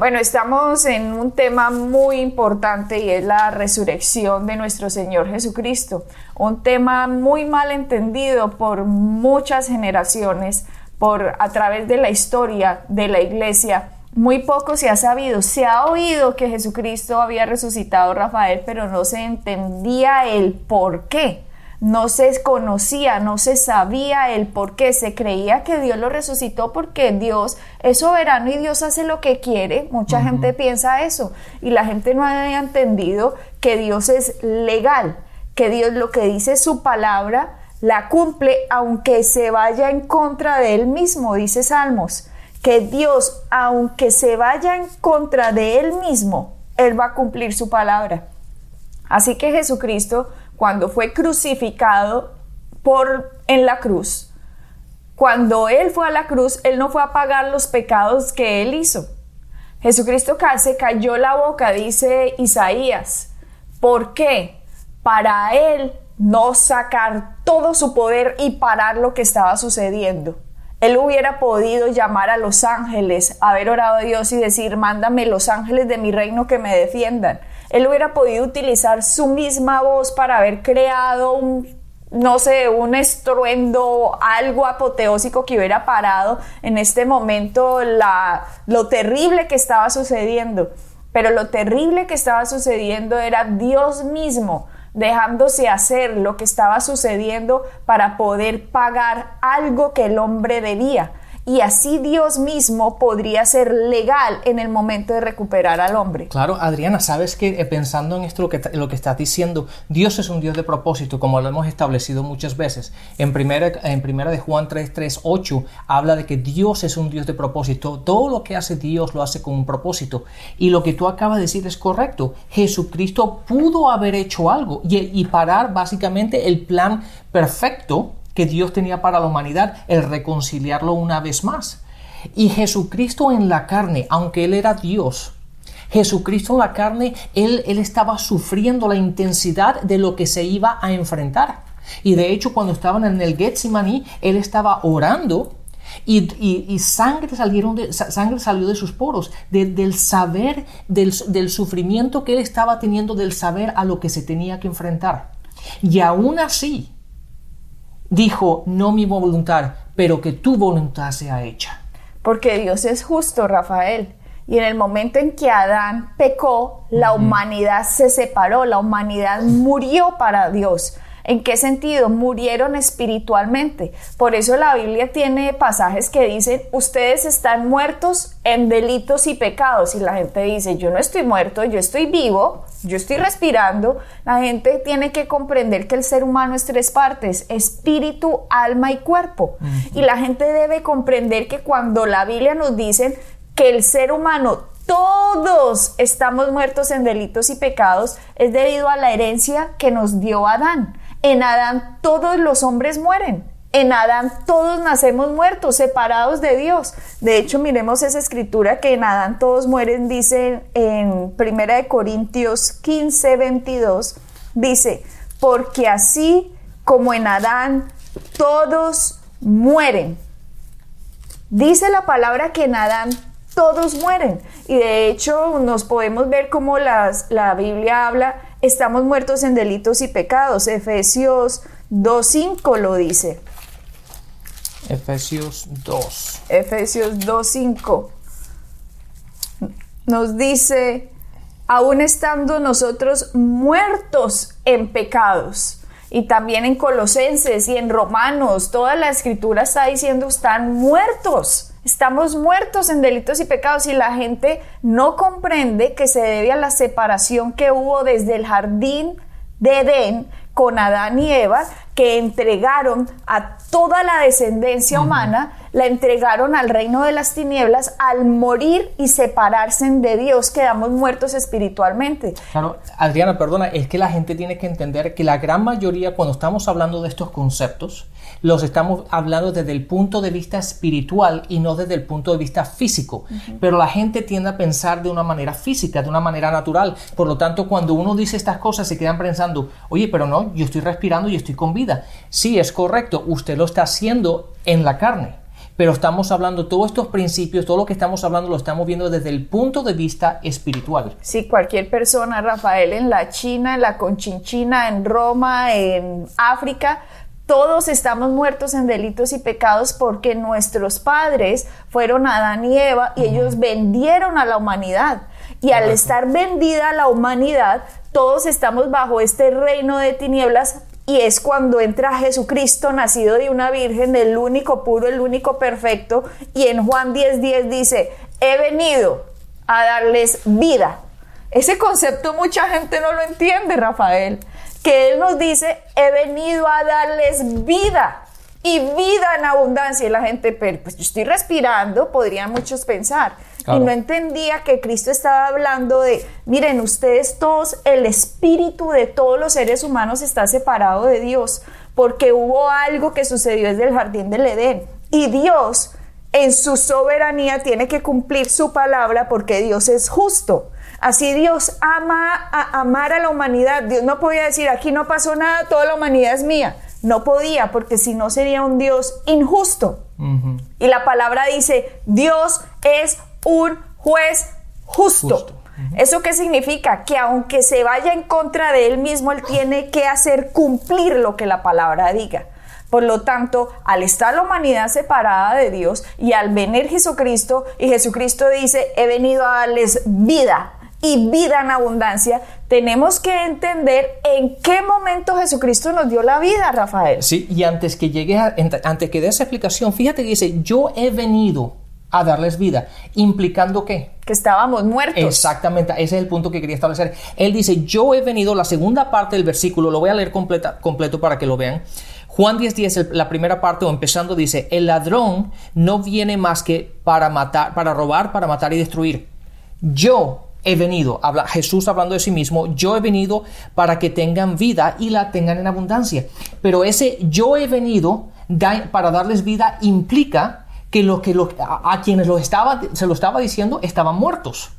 Bueno, estamos en un tema muy importante y es la resurrección de nuestro Señor Jesucristo. Un tema muy mal entendido por muchas generaciones, por a través de la historia de la iglesia. Muy poco se ha sabido, se ha oído que Jesucristo había resucitado Rafael, pero no se entendía el por qué no se conocía, no se sabía el por qué, se creía que Dios lo resucitó porque Dios es soberano y Dios hace lo que quiere. Mucha gente piensa eso y la gente no había entendido que Dios es legal, que Dios lo que dice su palabra la cumple aunque se vaya en contra de él mismo, dice Salmos, que Dios aunque se vaya en contra de él mismo, él va a cumplir su palabra. Así que Jesucristo cuando fue crucificado por en la cruz. Cuando él fue a la cruz, él no fue a pagar los pecados que él hizo. Jesucristo se cayó la boca, dice Isaías. ¿Por qué? Para él no sacar todo su poder y parar lo que estaba sucediendo. Él hubiera podido llamar a los ángeles, haber orado a Dios y decir, mándame los ángeles de mi reino que me defiendan. Él hubiera podido utilizar su misma voz para haber creado un no sé, un estruendo, algo apoteósico que hubiera parado en este momento lo terrible que estaba sucediendo. Pero lo terrible que estaba sucediendo era Dios mismo dejándose hacer lo que estaba sucediendo para poder pagar algo que el hombre debía y así Dios mismo podría ser legal en el momento de recuperar al hombre. Claro, Adriana, sabes que eh, pensando en esto lo que, lo que estás diciendo, Dios es un Dios de propósito, como lo hemos establecido muchas veces. En primera, en primera de Juan 3, 3, 8 habla de que Dios es un Dios de propósito. Todo lo que hace Dios lo hace con un propósito. Y lo que tú acabas de decir es correcto. Jesucristo pudo haber hecho algo y, y parar básicamente el plan perfecto que Dios tenía para la humanidad, el reconciliarlo una vez más. Y Jesucristo en la carne, aunque Él era Dios, Jesucristo en la carne, Él, él estaba sufriendo la intensidad de lo que se iba a enfrentar. Y de hecho, cuando estaban en el Getsemaní, Él estaba orando y, sangre, salieron de, sangre salió de sus poros, del saber, del, del, sufrimiento que él estaba teniendo, del saber a lo que se tenía que enfrentar. Y aún así, dijo, no mi voluntad, pero que tu voluntad sea hecha. Porque Dios es justo, Rafael. Y en el momento en que Adán pecó, la humanidad se separó, la humanidad murió para Dios. ¿En qué sentido? Murieron espiritualmente. Por eso la Biblia tiene pasajes que dicen, ustedes están muertos en delitos y pecados. Y la gente dice, yo no estoy muerto, yo estoy vivo, yo estoy respirando. La gente tiene que comprender que el ser humano es tres partes, espíritu, alma y cuerpo. Y la gente debe comprender que cuando la Biblia nos dice que el ser humano todos estamos muertos en delitos y pecados es debido a la herencia que nos dio Adán. En Adán todos los hombres mueren. En Adán todos nacemos muertos, separados de Dios. De hecho, miremos esa escritura que en Adán todos mueren, dice en 1 Corintios 15, 22, dice, porque así como en Adán todos mueren. Dice la palabra que en Adán todos mueren. Y de hecho nos podemos ver cómo las, la Biblia habla estamos muertos en delitos y pecados. Efesios 2.5 lo dice. Efesios 2. Efesios 2.5 nos dice, aún estando nosotros muertos en pecados. Y también en Colosenses y en Romanos, toda la escritura está diciendo están muertos Estamos muertos en delitos y pecados y la gente no comprende que se debe a la separación que hubo desde el jardín de Edén con Adán y Eva, que entregaron a toda la descendencia humana la entregaron al reino de las tinieblas, al morir y separarse de Dios, quedamos muertos espiritualmente. Claro, Adriana, perdona, es que la gente tiene que entender que la gran mayoría, cuando estamos hablando de estos conceptos, los estamos hablando desde el punto de vista espiritual y no desde el punto de vista físico. Pero la gente tiende a pensar de una manera física, de una manera natural. Por lo tanto, cuando uno dice estas cosas, se quedan pensando, oye, pero no, yo estoy respirando y estoy con vida. Sí, es correcto, usted lo está haciendo en la carne pero estamos hablando, todos estos principios, todo lo que estamos hablando lo estamos viendo desde el punto de vista espiritual. Sí, cualquier persona, Rafael, en la China, en la Conchinchina, en Roma, en África, todos estamos muertos en delitos y pecados porque nuestros padres fueron Adán y Eva y ellos vendieron a la humanidad. Y al estar vendida la humanidad, todos estamos bajo este reino de tinieblas y es cuando entra Jesucristo, nacido de una virgen, el único puro, el único perfecto, y en Juan 10:10 10 dice, he venido a darles vida. Ese concepto mucha gente no lo entiende, Rafael, que Él nos dice, he venido a darles vida y vida en abundancia. Y la gente, pues yo estoy respirando, podrían muchos pensar. Y no entendía que Cristo estaba hablando de, miren, ustedes todos, el espíritu de todos los seres humanos está separado de Dios, porque hubo algo que sucedió desde el jardín del Edén. Y Dios, en su soberanía, tiene que cumplir su palabra porque Dios es justo. Así Dios ama a amar a la humanidad. Dios no podía decir, aquí no pasó nada, toda la humanidad es mía. No podía, porque si no sería un Dios injusto. Y la palabra dice, Dios es un juez justo. ¿Eso qué significa? Que aunque se vaya en contra de él mismo, él tiene que hacer cumplir lo que la palabra diga. Por lo tanto, al estar la humanidad separada de Dios y al venir Jesucristo, y Jesucristo dice, he venido a darles vida y vida en abundancia, tenemos que entender en qué momento Jesucristo nos dio la vida, Rafael. Sí, y antes que llegue, antes que dé esa explicación, fíjate que dice, yo he venido a darles vida, implicando qué? Que estábamos muertos. Exactamente, ese es el punto que quería establecer. Él dice, yo he venido, la segunda parte del versículo, lo voy a leer completa, completo para que lo vean. Juan 10, 10, la primera parte o empezando dice, el ladrón no viene más que para matar, para robar, para matar y destruir. Yo he venido, habla, Jesús hablando de sí mismo, yo he venido para que tengan vida y la tengan en abundancia. Pero ese yo he venido para darles vida implica que, lo, que a, quienes lo estaba, se lo estaba diciendo estaban muertos.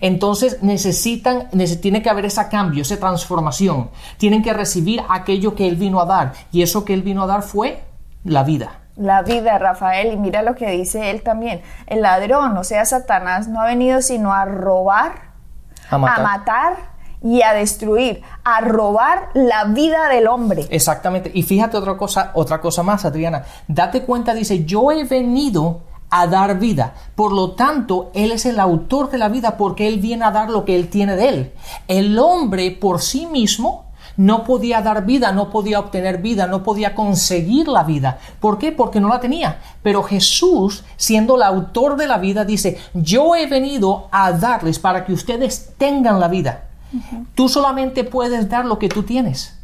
Entonces necesitan, tiene que haber ese cambio, esa transformación. Tienen que recibir aquello que Él vino a dar. Y eso que Él vino a dar fue la vida. La vida, Rafael. Y mira lo que dice Él también. El ladrón, o sea, Satanás, no ha venido sino a robar, a matar y a destruir, a robar la vida del hombre. Exactamente. Y fíjate otra cosa, otra cosa más, Adriana. Date cuenta, dice, yo he venido a dar vida. Por lo tanto, Él es el autor de la vida porque Él viene a dar lo que Él tiene de Él. El hombre por sí mismo no podía dar vida, no podía obtener vida, no podía conseguir la vida. ¿Por qué? Porque no la tenía. Pero Jesús, siendo el autor de la vida, dice, yo he venido a darles para que ustedes tengan la vida. Tú solamente puedes dar lo que tú tienes.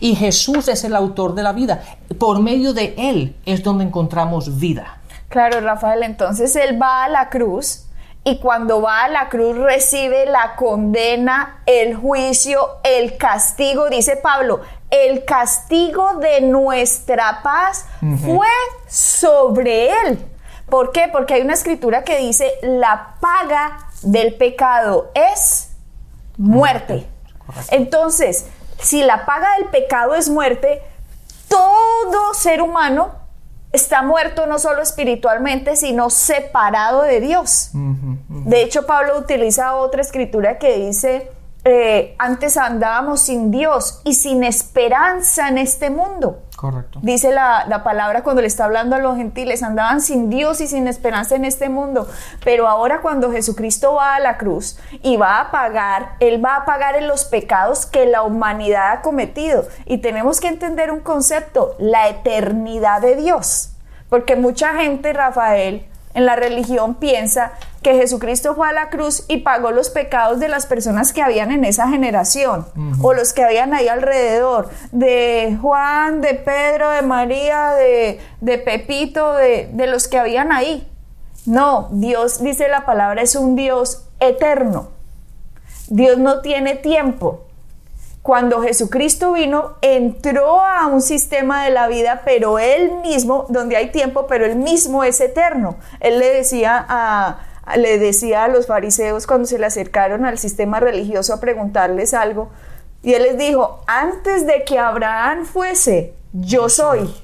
Y Jesús es el autor de la vida. Por medio de Él es donde encontramos vida. Claro, Rafael, entonces Él va a la cruz y cuando va a la cruz recibe la condena, el juicio, el castigo, dice Pablo, el castigo de nuestra paz fue sobre Él. ¿Por qué? Porque hay una escritura que dice, la paga del pecado es muerte. Entonces, si la paga del pecado es muerte, todo ser humano está muerto no solo espiritualmente, sino separado de Dios. De hecho, Pablo utiliza otra escritura que dice, eh, antes andábamos sin Dios y sin esperanza en este mundo. Correcto. Dice la, la, palabra cuando le está hablando a los gentiles, andaban sin Dios y sin esperanza en este mundo. Pero ahora cuando Jesucristo va a la cruz y va a pagar, Él va a pagar los pecados que la humanidad ha cometido. Y tenemos que entender un concepto, la eternidad de Dios. Porque mucha gente, Rafael, en la religión piensa que Jesucristo fue a la cruz y pagó los pecados de las personas que habían en esa generación o los que habían ahí alrededor, de Juan, de Pedro, de María, de, de Pepito, de, de los que habían ahí. No, Dios, dice la palabra, es un Dios eterno. Dios no tiene tiempo cuando Jesucristo vino, entró a un sistema de la vida, pero él mismo, donde hay tiempo, pero él mismo es eterno. Él le decía a, le decía a los fariseos cuando se le acercaron al sistema religioso a preguntarles algo, y él les dijo, antes de que Abraham fuese, yo soy.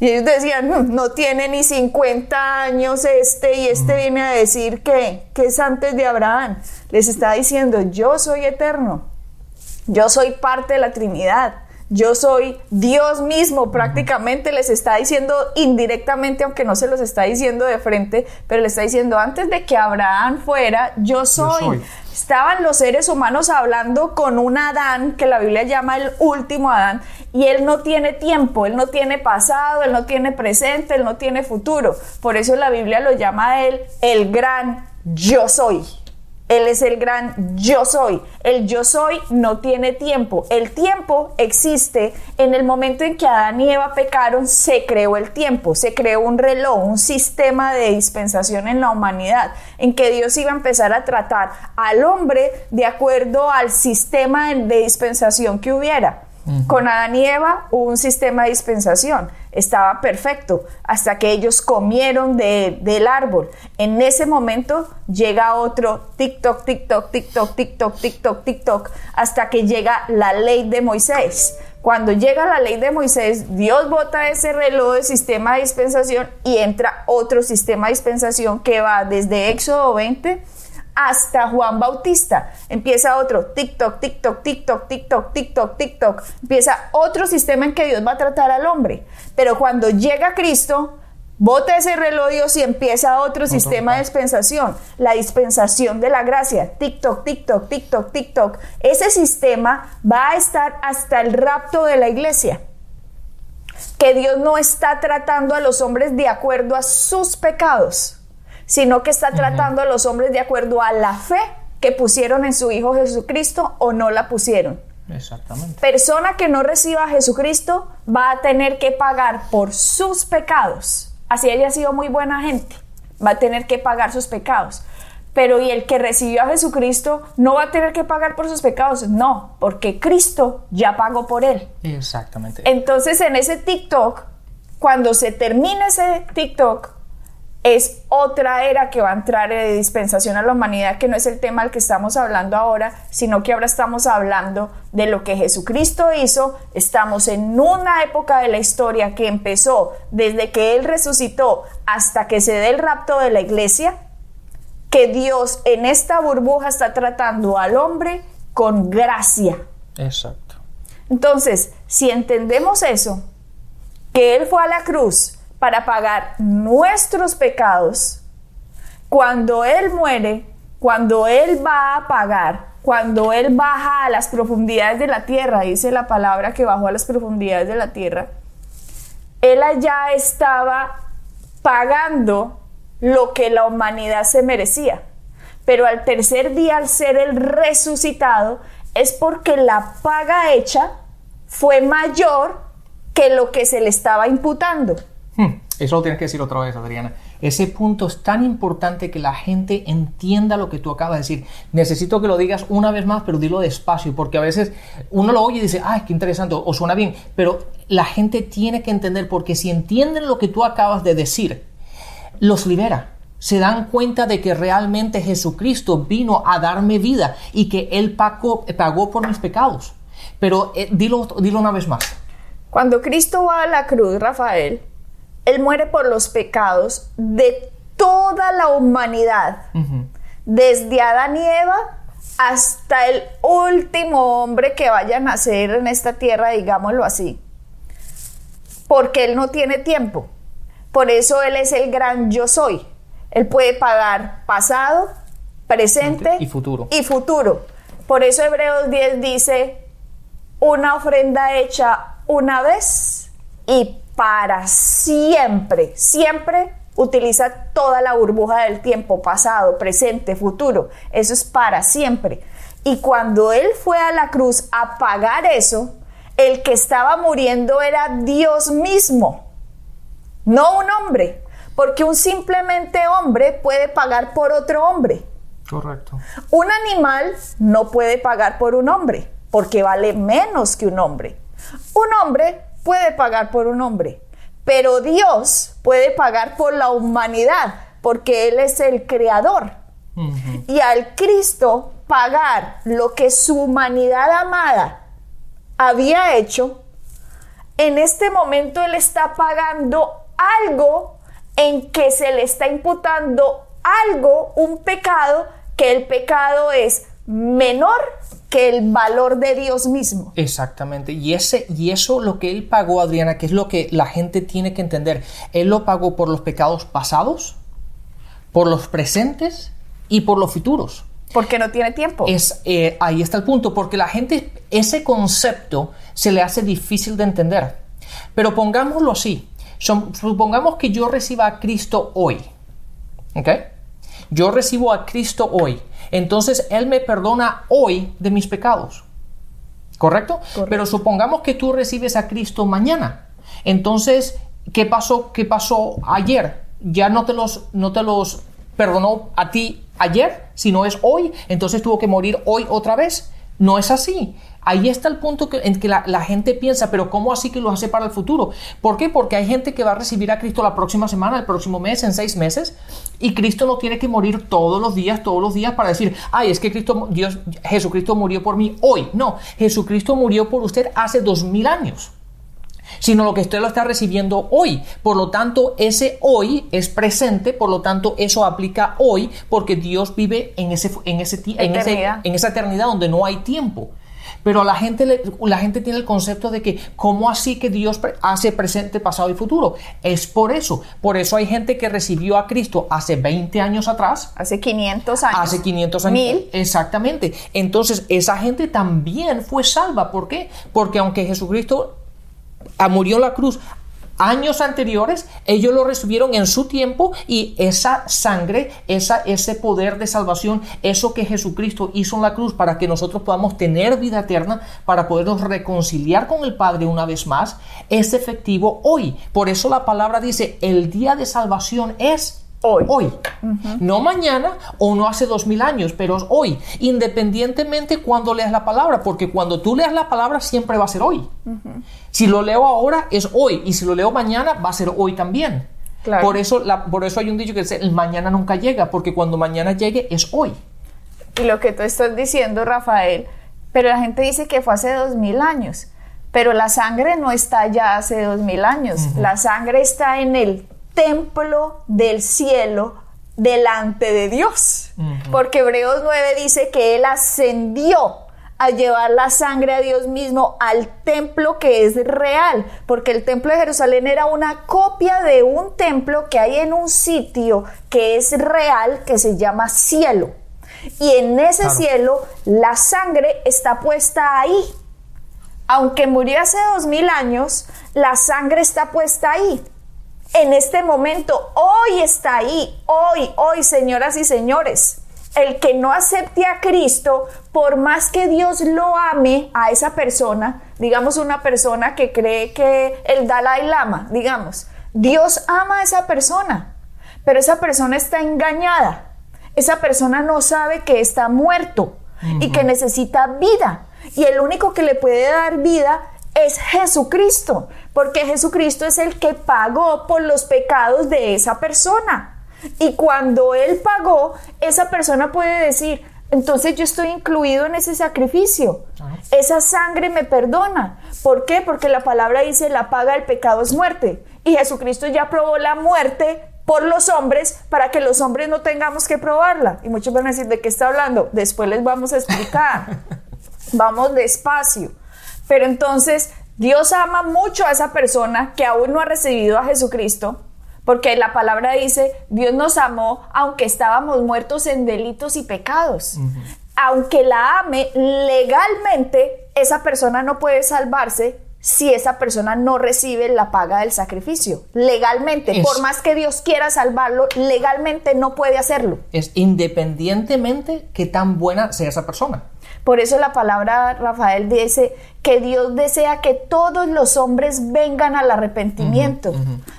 Y ellos decían, mm, no tiene ni 50 años este y este viene a decir que, que es antes de Abraham. Les está diciendo, yo soy eterno. Yo soy parte de la Trinidad. Yo soy Dios mismo, prácticamente les está diciendo indirectamente, aunque no se los está diciendo de frente, pero le está diciendo, antes de que Abraham fuera, yo soy. Estaban los seres humanos hablando con un Adán, que la Biblia llama el último Adán, y él no tiene tiempo, él no tiene pasado, él no tiene presente, él no tiene futuro. Por eso la Biblia lo llama a él el gran yo soy. Él es el gran yo soy. El yo soy no tiene tiempo. El tiempo existe en el momento en que Adán y Eva pecaron, se creó el tiempo, se creó un reloj, un sistema de dispensación en la humanidad, en que Dios iba a empezar a tratar al hombre de acuerdo al sistema de dispensación que hubiera. Con Adán y Eva hubo un sistema de dispensación, estaba perfecto, hasta que ellos comieron del árbol. En ese momento llega otro TikTok, TikTok, TikTok, TikTok, TikTok, TikTok, hasta que llega la ley de Moisés. Cuando llega la ley de Moisés, Dios bota ese reloj de sistema de dispensación y entra otro sistema de dispensación que va desde Éxodo 20 hasta Juan Bautista. Empieza otro, TikTok, TikTok, TikTok, TikTok, TikTok, TikTok. Empieza otro sistema en que Dios va a tratar al hombre. Pero cuando llega Cristo, bota ese reloj Dios y empieza otro, sistema de dispensación, la dispensación de la gracia. TikTok, TikTok, TikTok, TikTok. Ese sistema va a estar hasta el rapto de la iglesia. Que Dios no está tratando a los hombres de acuerdo a sus pecados sino que está tratando a los hombres de acuerdo a la fe que pusieron en su Hijo Jesucristo o no la pusieron. Exactamente. Persona que no reciba a Jesucristo va a tener que pagar por sus pecados. Así haya sido muy buena gente, va a tener que pagar sus pecados. Pero ¿y el que recibió a Jesucristo no va a tener que pagar por sus pecados? No, porque Cristo ya pagó por él. Exactamente. Entonces en ese TikTok, cuando se termine ese TikTok, es otra era que va a entrar de dispensación a la humanidad, que no es el tema al que estamos hablando ahora, sino que ahora estamos hablando de lo que Jesucristo hizo. Estamos en una época de la historia que empezó desde que Él resucitó hasta que se dé el rapto de la iglesia, que Dios en esta burbuja está tratando al hombre con gracia. Exacto. Entonces, si entendemos eso, que Él fue a la cruz, para pagar nuestros pecados, cuando Él muere, cuando Él va a pagar, cuando Él baja a las profundidades de la tierra, dice la palabra que bajó a las profundidades de la tierra, Él allá estaba pagando lo que la humanidad se merecía. Pero al tercer día, al ser el resucitado, es porque la paga hecha fue mayor que lo que se le estaba imputando. Hmm, eso lo tienes que decir otra vez, Adriana. Ese punto es tan importante que la gente entienda lo que tú acabas de decir. Necesito que lo digas una vez más, pero dilo despacio, porque a veces uno lo oye y dice, ay, qué interesante, o suena bien, pero la gente tiene que entender, porque si entienden lo que tú acabas de decir, los libera. Se dan cuenta de que realmente Jesucristo vino a darme vida y que Él pagó, pagó por mis pecados. Pero eh, dilo, dilo una vez más. Cuando Cristo va a la cruz, Rafael, él muere por los pecados de toda la humanidad, desde Adán y Eva hasta el último hombre que vaya a nacer en esta tierra, digámoslo así. Porque Él no tiene tiempo. Por eso Él es el gran yo soy. Él puede pagar pasado, presente y futuro. Y futuro. Por eso Hebreos 10 dice, una ofrenda hecha una vez y para siempre, siempre utiliza toda la burbuja del tiempo, pasado, presente, futuro. Eso es para siempre. Y cuando Él fue a la cruz a pagar eso, el que estaba muriendo era Dios mismo, no un hombre, porque un simplemente hombre puede pagar por otro hombre. Correcto. Un animal no puede pagar por un hombre, porque vale menos que un hombre. Un hombre puede pagar por un hombre, pero Dios puede pagar por la humanidad, porque Él es el creador. Y al Cristo pagar lo que su humanidad amada había hecho, en este momento Él está pagando algo en que se le está imputando algo, un pecado, que el pecado es menor que el valor de Dios mismo. Exactamente. Y, ese, y eso lo que él pagó, Adriana, que es lo que la gente tiene que entender, él lo pagó por los pecados pasados, por los presentes y por los futuros. Porque no tiene tiempo. Es, eh, ahí está el punto, porque la gente, ese concepto se le hace difícil de entender. Pero pongámoslo así, supongamos que yo reciba a Cristo hoy, ¿ok? Yo recibo a Cristo hoy entonces Él me perdona hoy de mis pecados. ¿Correcto? Pero supongamos que tú recibes a Cristo mañana. Entonces, ¿qué pasó, qué pasó ayer? Ya no te los, no te los perdonó a ti ayer, sino es hoy. Entonces tuvo que morir hoy otra vez. No es así. Ahí está el punto en que la, gente piensa, pero ¿cómo así que lo hace para el futuro? ¿Por qué? Porque hay gente que va a recibir a Cristo la próxima semana, el próximo mes, en seis meses, y Cristo no tiene que morir todos los días, todos los días para decir, ay, es que Cristo, Dios, Jesucristo murió por mí hoy. No, Jesucristo murió por usted hace dos mil años sino lo que usted lo está recibiendo hoy. Por lo tanto, ese hoy es presente, por lo tanto, eso aplica hoy, porque Dios vive en, ese, en, ese, en, en esa eternidad donde no hay tiempo. Pero la gente, la gente tiene el concepto de que, ¿cómo así que Dios hace presente, pasado y futuro? Es por eso. Por eso hay gente que recibió a Cristo hace 20 años atrás. Hace 500 años. Hace 500 años. Mil. Exactamente. Entonces, esa gente también fue salva. ¿Por qué? Porque aunque Jesucristo murió en la cruz años anteriores, ellos lo recibieron en su tiempo y esa sangre, esa, ese poder de salvación, eso que Jesucristo hizo en la cruz para que nosotros podamos tener vida eterna, para podernos reconciliar con el Padre una vez más, es efectivo hoy. Por eso la palabra dice, el día de salvación es Hoy. Hoy. No mañana o no hace dos mil años, pero hoy. Independientemente cuando leas la palabra, porque cuando tú leas la palabra siempre va a ser hoy. Si lo leo ahora es hoy y si lo leo mañana va a ser hoy también. Por, eso, por eso hay un dicho que dice, el mañana nunca llega, porque cuando mañana llegue es hoy. Y lo que tú estás diciendo, Rafael, pero la gente dice que fue hace dos mil años, pero la sangre no está ya hace dos mil años, la sangre está en el templo del cielo delante de Dios. Porque Hebreos 9 dice que Él ascendió a llevar la sangre a Dios mismo al templo que es real, porque el templo de Jerusalén era una copia de un templo que hay en un sitio que es real, que se llama cielo. Y en ese cielo la sangre está puesta ahí. Aunque murió hace dos mil años, la sangre está puesta ahí en este momento, hoy está ahí, hoy, hoy, señoras y señores. El que no acepte a Cristo, por más que Dios lo ame a esa persona, digamos una persona que cree que el Dalai Lama, digamos, Dios ama a esa persona, pero esa persona está engañada. Esa persona no sabe que está muerto y que necesita vida. Y el único que le puede dar vida es Jesucristo, porque Jesucristo es el que pagó por los pecados de esa persona. Y cuando Él pagó, esa persona puede decir, entonces yo estoy incluido en ese sacrificio. Esa sangre me perdona. ¿Por qué? Porque la palabra dice, la paga del pecado es muerte. Y Jesucristo ya probó la muerte por los hombres para que los hombres no tengamos que probarla. Y muchos van a decir, ¿de qué está hablando? Después les vamos a explicar. Vamos despacio. Pero entonces Dios ama mucho a esa persona que aún no ha recibido a Jesucristo, porque la palabra dice, Dios nos amó aunque estábamos muertos en delitos y pecados. Aunque la ame legalmente, esa persona no puede salvarse si esa persona no recibe la paga del sacrificio. Legalmente, Es- por más que Dios quiera salvarlo, legalmente no puede hacerlo. Es independientemente que tan buena sea esa persona. Por eso la palabra Rafael dice que Dios desea que todos los hombres vengan al arrepentimiento.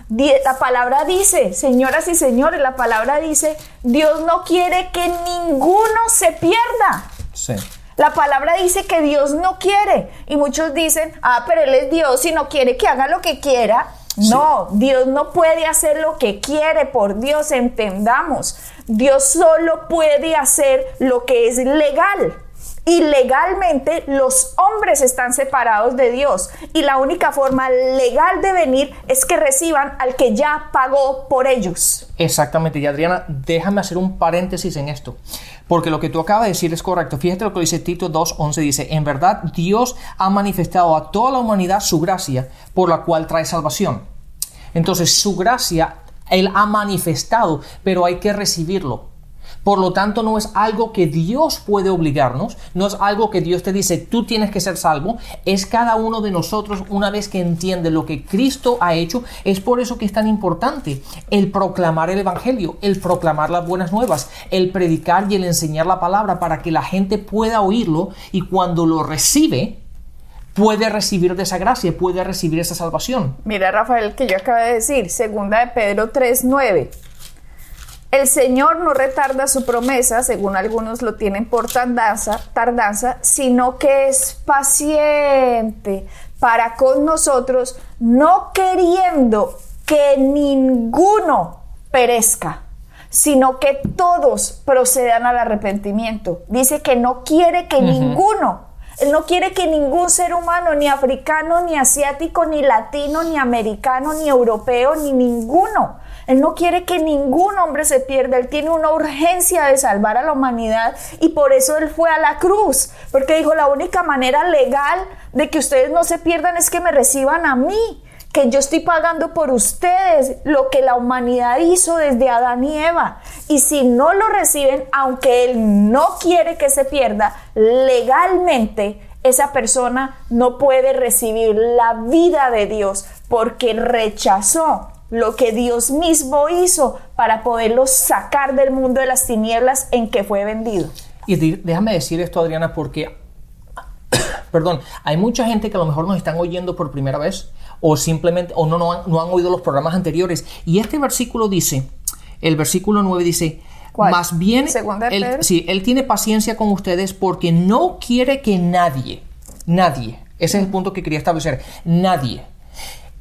Di- La palabra dice, señoras y señores, la palabra dice, Dios no quiere que ninguno se pierda. Sí. La palabra dice que Dios no quiere. Y muchos dicen, ah, pero Él es Dios y no quiere que haga lo que quiera. No, Dios no puede hacer lo que quiere, por Dios, entendamos. Dios solo puede hacer lo que es legal. Y legalmente los hombres están separados de Dios. Y la única forma legal de venir es que reciban al que ya pagó por ellos. Exactamente, y Adriana, déjame hacer un paréntesis en esto, porque lo que tú acabas de decir es correcto. Fíjate lo que dice Tito 2.11, dice, en verdad Dios ha manifestado a toda la humanidad su gracia, por la cual trae salvación. Entonces, su gracia, Él ha manifestado, pero hay que recibirlo. Por lo tanto, no es algo que Dios puede obligarnos, no es algo que Dios te dice, tú tienes que ser salvo, es cada uno de nosotros una vez que entiende lo que Cristo ha hecho, es por eso que es tan importante el proclamar el Evangelio, el proclamar las buenas nuevas, el predicar y el enseñar la palabra para que la gente pueda oírlo y cuando lo recibe, puede recibir de esa gracia, puede recibir esa salvación. Mira, Rafael, que yo acabo de decir, segunda de Pedro 3.9. El Señor no retarda su promesa, según algunos lo tienen por tardanza, tardanza, sino que es paciente para con nosotros, no queriendo que ninguno perezca, sino que todos procedan al arrepentimiento. Dice que no quiere que ninguno él no quiere que ningún ser humano, ni africano, ni asiático, ni latino, ni americano, ni europeo, ni ninguno. Él no quiere que ningún hombre se pierda. Él tiene una urgencia de salvar a la humanidad y por eso Él fue a la cruz. Porque dijo, la única manera legal de que ustedes no se pierdan es que me reciban a mí que yo estoy pagando por ustedes lo que la humanidad hizo desde Adán y Eva. Y si no lo reciben, aunque Él no quiere que se pierda, legalmente esa persona no puede recibir la vida de Dios porque rechazó lo que Dios mismo hizo para poderlo sacar del mundo de las tinieblas en que fue vendido. Y déjame decir esto, Adriana, porque, perdón, hay mucha gente que a lo mejor nos están oyendo por primera vez o simplemente, o no, no, han, no han oído los programas anteriores. Y este versículo dice, el versículo 9 dice, ¿Cuál? más bien, él, sí, él tiene paciencia con ustedes porque no quiere que nadie, nadie, ese es el punto que quería establecer, nadie,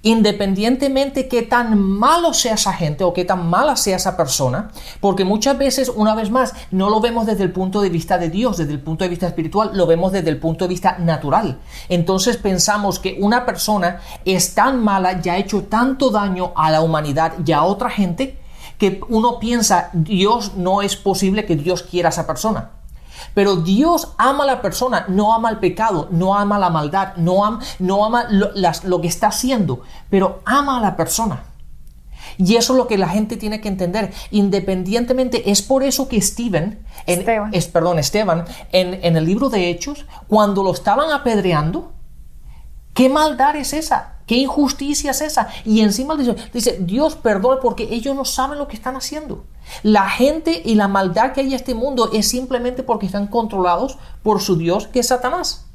independientemente que tan malo sea esa gente o que tan mala sea esa persona, porque muchas veces, una vez más, no lo vemos desde el punto de vista de Dios, desde el punto de vista espiritual, lo vemos desde el punto de vista natural. Entonces pensamos que una persona es tan mala, ya ha hecho tanto daño a la humanidad y a otra gente, que uno piensa, Dios no es posible que Dios quiera a esa persona. Pero Dios ama a la persona, no ama el pecado, no ama la maldad, no ama, no ama lo, las- lo que está haciendo, pero ama a la persona. Y eso es lo que la gente tiene que entender. Independientemente, es por eso que Steven, en- Esteban. es, perdón, Esteban, en, en el libro de Hechos, cuando lo estaban apedreando, ¿Qué maldad es esa? ¿Qué injusticia es esa? Y encima dice, dice, Dios perdone porque ellos no saben lo que están haciendo. La gente y la maldad que hay en este mundo es simplemente porque están controlados por su Dios que es Satanás.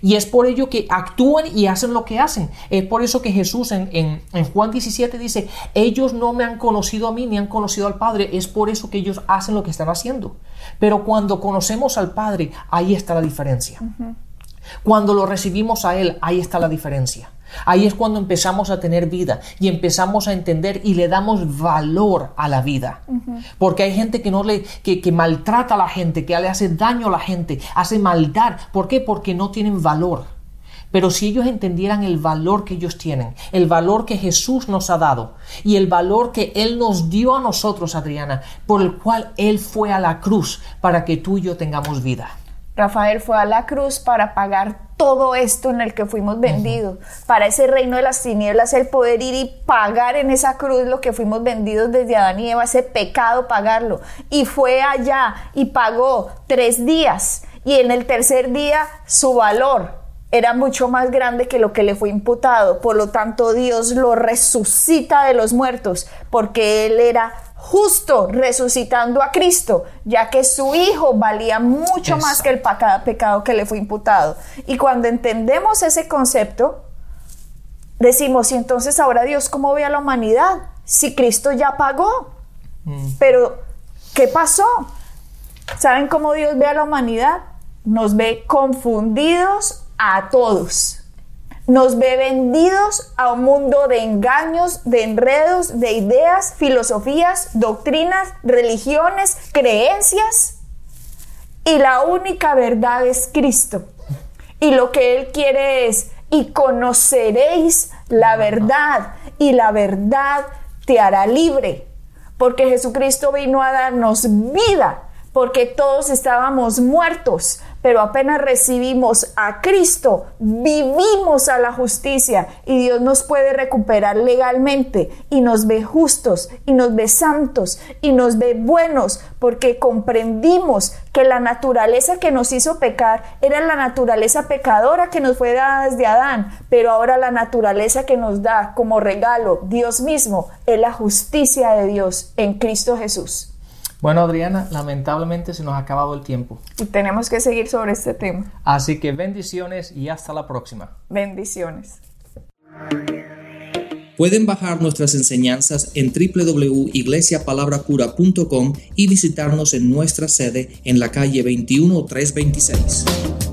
Y es por ello que actúan y hacen lo que hacen. Es por eso que Jesús en, en- en Juan 17 dice, ellos no me han conocido a mí ni han conocido al Padre. Es por eso que ellos hacen lo que están haciendo. Pero cuando conocemos al Padre, ahí está la diferencia. Cuando lo recibimos a Él, ahí está la diferencia. Ahí es cuando empezamos a tener vida y empezamos a entender y le damos valor a la vida. Porque hay gente que no le, que, que maltrata a la gente, que le hace daño a la gente, hace maldad. ¿Por qué? Porque no tienen valor. Pero si ellos entendieran el valor que ellos tienen, el valor que Jesús nos ha dado y el valor que Él nos dio a nosotros, Adriana, por el cual Él fue a la cruz para que tú y yo tengamos vida. Rafael fue a la cruz para pagar todo esto en el que fuimos vendidos, para ese reino de las tinieblas, el poder ir y pagar en esa cruz lo que fuimos vendidos desde Adán y Eva, ese pecado pagarlo. Y fue allá y pagó tres días. Y en el tercer día su valor era mucho más grande que lo que le fue imputado. Por lo tanto, Dios lo resucita de los muertos, porque Él era justo resucitando a Cristo, ya que su Hijo valía mucho más que el pecado que le fue imputado. Y cuando entendemos ese concepto, decimos, y entonces ahora Dios, ¿cómo ve a la humanidad? Si Cristo ya pagó. Mm. Pero, ¿qué pasó? ¿Saben cómo Dios ve a la humanidad? Nos ve confundidos a todos. Nos ve vendidos a un mundo de engaños, de enredos, de ideas, filosofías, doctrinas, religiones, creencias. Y la única verdad es Cristo. Y lo que Él quiere es, y conoceréis la verdad, y la verdad te hará libre. Porque Jesucristo vino a darnos vida, porque todos estábamos muertos, pero apenas recibimos a Cristo, vivimos a la justicia y Dios nos puede recuperar legalmente y nos ve justos y nos ve santos y nos ve buenos porque comprendimos que la naturaleza que nos hizo pecar era la naturaleza pecadora que nos fue dada desde Adán, pero ahora la naturaleza que nos da como regalo Dios mismo es la justicia de Dios en Cristo Jesús. Bueno, Adriana, lamentablemente se nos ha acabado el tiempo. Y tenemos que seguir sobre este tema. Así que bendiciones y hasta la próxima. Bendiciones. Pueden bajar nuestras enseñanzas en www.iglesiapalabracura.com y visitarnos en nuestra sede en la calle 21326.